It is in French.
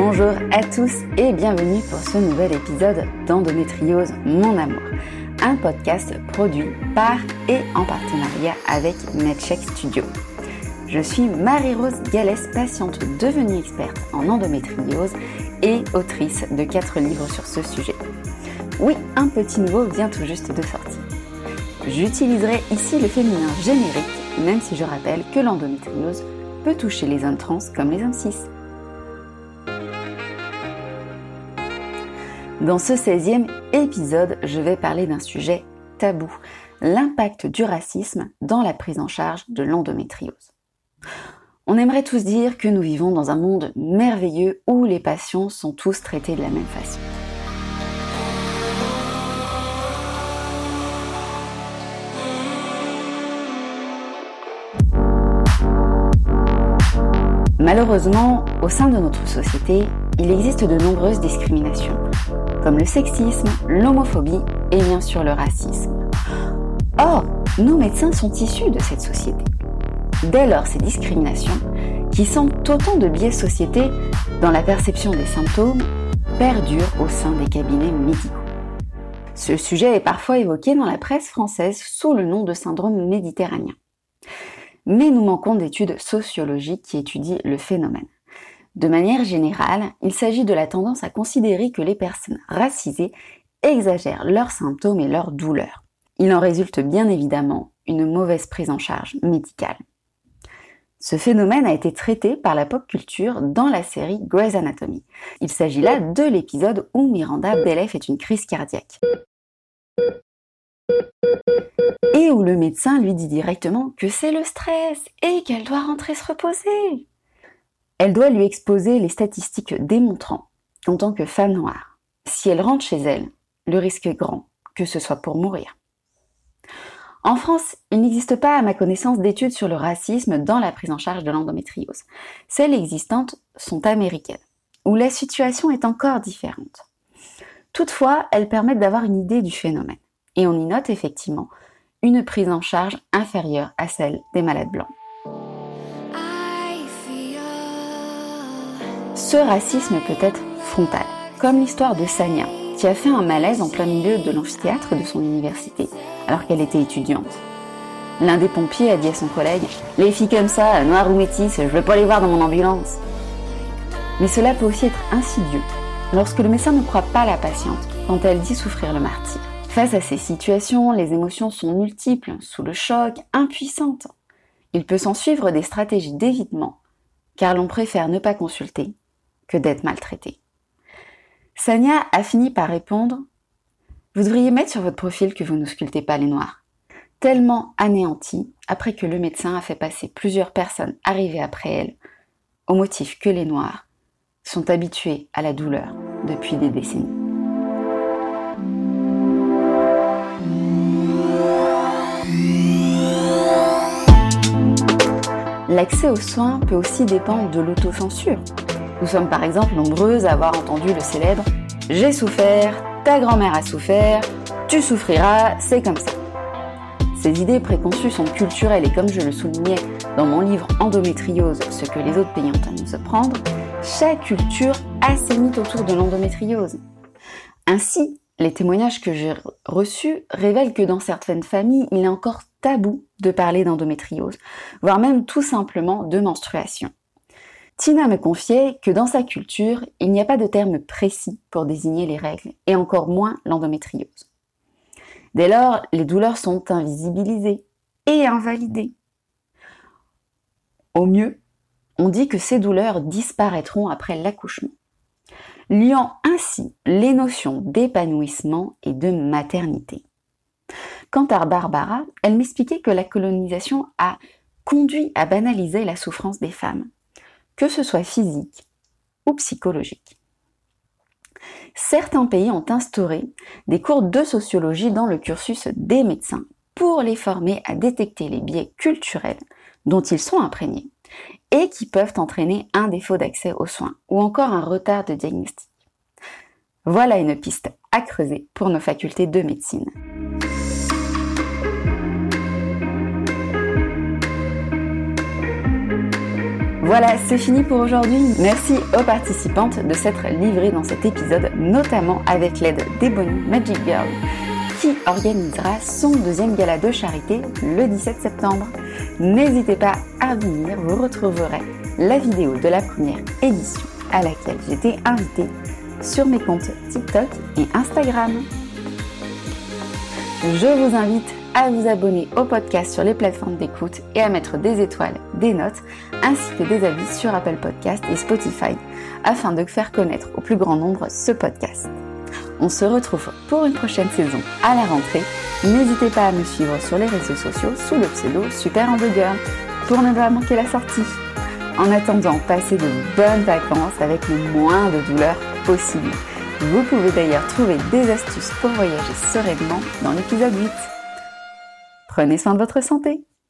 Bonjour à tous et bienvenue pour ce nouvel épisode d'Endométriose Mon Amour, un podcast produit par et en partenariat avec MedCheck Studio. Je suis Marie-Rose Gallès, patiente devenue experte en endométriose et autrice de 4 livres sur ce sujet. Oui, un petit nouveau vient tout juste de sortir. J'utiliserai ici le féminin générique, même si je rappelle que l'endométriose peut toucher les hommes trans comme les hommes cis. Dans ce 16e épisode, je vais parler d'un sujet tabou, l'impact du racisme dans la prise en charge de l'endométriose. On aimerait tous dire que nous vivons dans un monde merveilleux où les patients sont tous traités de la même façon. Malheureusement, au sein de notre société, il existe de nombreuses discriminations, comme le sexisme, l'homophobie et bien sûr le racisme. Or, nos médecins sont issus de cette société. Dès lors, ces discriminations, qui sont autant de biais sociétés dans la perception des symptômes, perdurent au sein des cabinets médicaux. Ce sujet est parfois évoqué dans la presse française sous le nom de syndrome méditerranéen. Mais nous manquons d'études sociologiques qui étudient le phénomène. De manière générale, il s'agit de la tendance à considérer que les personnes racisées exagèrent leurs symptômes et leurs douleurs. Il en résulte bien évidemment une mauvaise prise en charge médicale. Ce phénomène a été traité par la pop culture dans la série Grey's Anatomy. Il s'agit là de l'épisode où Miranda Bellef est une crise cardiaque. Et où le médecin lui dit directement que c'est le stress et qu'elle doit rentrer se reposer. Elle doit lui exposer les statistiques démontrant qu'en tant que femme noire, si elle rentre chez elle, le risque est grand que ce soit pour mourir. En France, il n'existe pas à ma connaissance d'études sur le racisme dans la prise en charge de l'endométriose. Celles existantes sont américaines, où la situation est encore différente. Toutefois, elles permettent d'avoir une idée du phénomène, et on y note effectivement une prise en charge inférieure à celle des malades blancs. Ce racisme peut être frontal, comme l'histoire de Sania, qui a fait un malaise en plein milieu de l'amphithéâtre de son université, alors qu'elle était étudiante. L'un des pompiers a dit à son collègue Les filles comme ça, noires ou métisses, je veux pas les voir dans mon ambulance. Mais cela peut aussi être insidieux lorsque le médecin ne croit pas la patiente quand elle dit souffrir le martyr. Face à ces situations, les émotions sont multiples, sous le choc, impuissantes. Il peut s'en suivre des stratégies d'évitement, car l'on préfère ne pas consulter que d'être maltraité. Sania a fini par répondre Vous devriez mettre sur votre profil que vous ne sculptez pas les noirs. Tellement anéantie après que le médecin a fait passer plusieurs personnes arrivées après elle, au motif que les noirs sont habitués à la douleur depuis des décennies. L'accès aux soins peut aussi dépendre de l'autocensure. Nous sommes par exemple nombreuses à avoir entendu le célèbre J'ai souffert, ta grand-mère a souffert, tu souffriras, c'est comme ça. Ces idées préconçues sont culturelles et comme je le soulignais dans mon livre Endométriose, ce que les autres pays ont à nous apprendre, chaque culture a ses mythes autour de l'endométriose. Ainsi, les témoignages que j'ai reçus révèlent que dans certaines familles, il est encore tabou de parler d'endométriose, voire même tout simplement de menstruation. Tina me confiait que dans sa culture, il n'y a pas de terme précis pour désigner les règles, et encore moins l'endométriose. Dès lors, les douleurs sont invisibilisées et invalidées. Au mieux, on dit que ces douleurs disparaîtront après l'accouchement, liant ainsi les notions d'épanouissement et de maternité. Quant à Barbara, elle m'expliquait que la colonisation a conduit à banaliser la souffrance des femmes que ce soit physique ou psychologique. Certains pays ont instauré des cours de sociologie dans le cursus des médecins pour les former à détecter les biais culturels dont ils sont imprégnés et qui peuvent entraîner un défaut d'accès aux soins ou encore un retard de diagnostic. Voilà une piste à creuser pour nos facultés de médecine. Voilà, c'est fini pour aujourd'hui. Merci aux participantes de s'être livrées dans cet épisode, notamment avec l'aide d'Ebony Magic Girl, qui organisera son deuxième gala de charité le 17 septembre. N'hésitez pas à venir, vous retrouverez la vidéo de la première édition à laquelle j'étais invitée sur mes comptes TikTok et Instagram. Je vous invite à vous abonner au podcast sur les plateformes d'écoute et à mettre des étoiles, des notes, ainsi que des avis sur Apple Podcast et Spotify, afin de faire connaître au plus grand nombre ce podcast. On se retrouve pour une prochaine saison à la rentrée. N'hésitez pas à me suivre sur les réseaux sociaux sous le pseudo Super Hamburger pour ne pas manquer la sortie. En attendant, passez de bonnes vacances avec le moins de douleur possible. Vous pouvez d'ailleurs trouver des astuces pour voyager sereinement dans l'épisode 8. Prenez soin de votre santé